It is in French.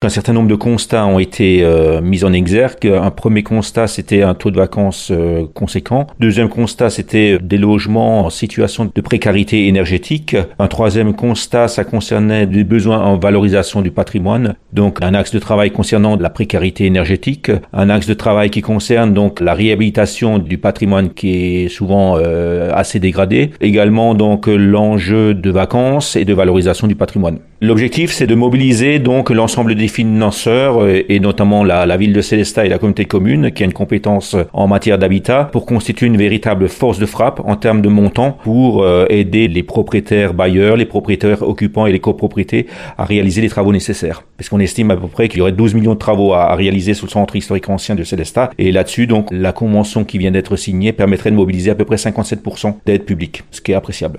Un certain nombre de constats ont été euh, mis en exergue. Un premier constat, c'était un taux de vacances euh, conséquent. Deuxième constat, c'était des logements en situation de précarité énergétique. Un troisième constat, ça concernait des besoins en valorisation du patrimoine. Donc, un axe de travail concernant la précarité énergétique. Un axe de travail qui concerne donc la réhabilitation du patrimoine qui est souvent euh, assez dégradé. Également, donc, l'enjeu de vacances et de valorisation du patrimoine. L'objectif, c'est de mobiliser donc l'ensemble des financeurs euh, et notamment la, ville de Célestat et la communauté commune qui a une compétence en matière d'habitat pour constituer une véritable force de frappe en termes de montant pour euh, aider les propriétaires bailleurs, les propriétaires occupants et les copropriétés à réaliser les travaux nécessaires. Parce qu'on estime à peu près qu'il y aurait 12 millions de travaux à, réaliser sur le centre historique ancien de Célestat et là-dessus donc la convention qui vient d'être signée permettrait de mobiliser à peu près 57% d'aide publique, ce qui est appréciable.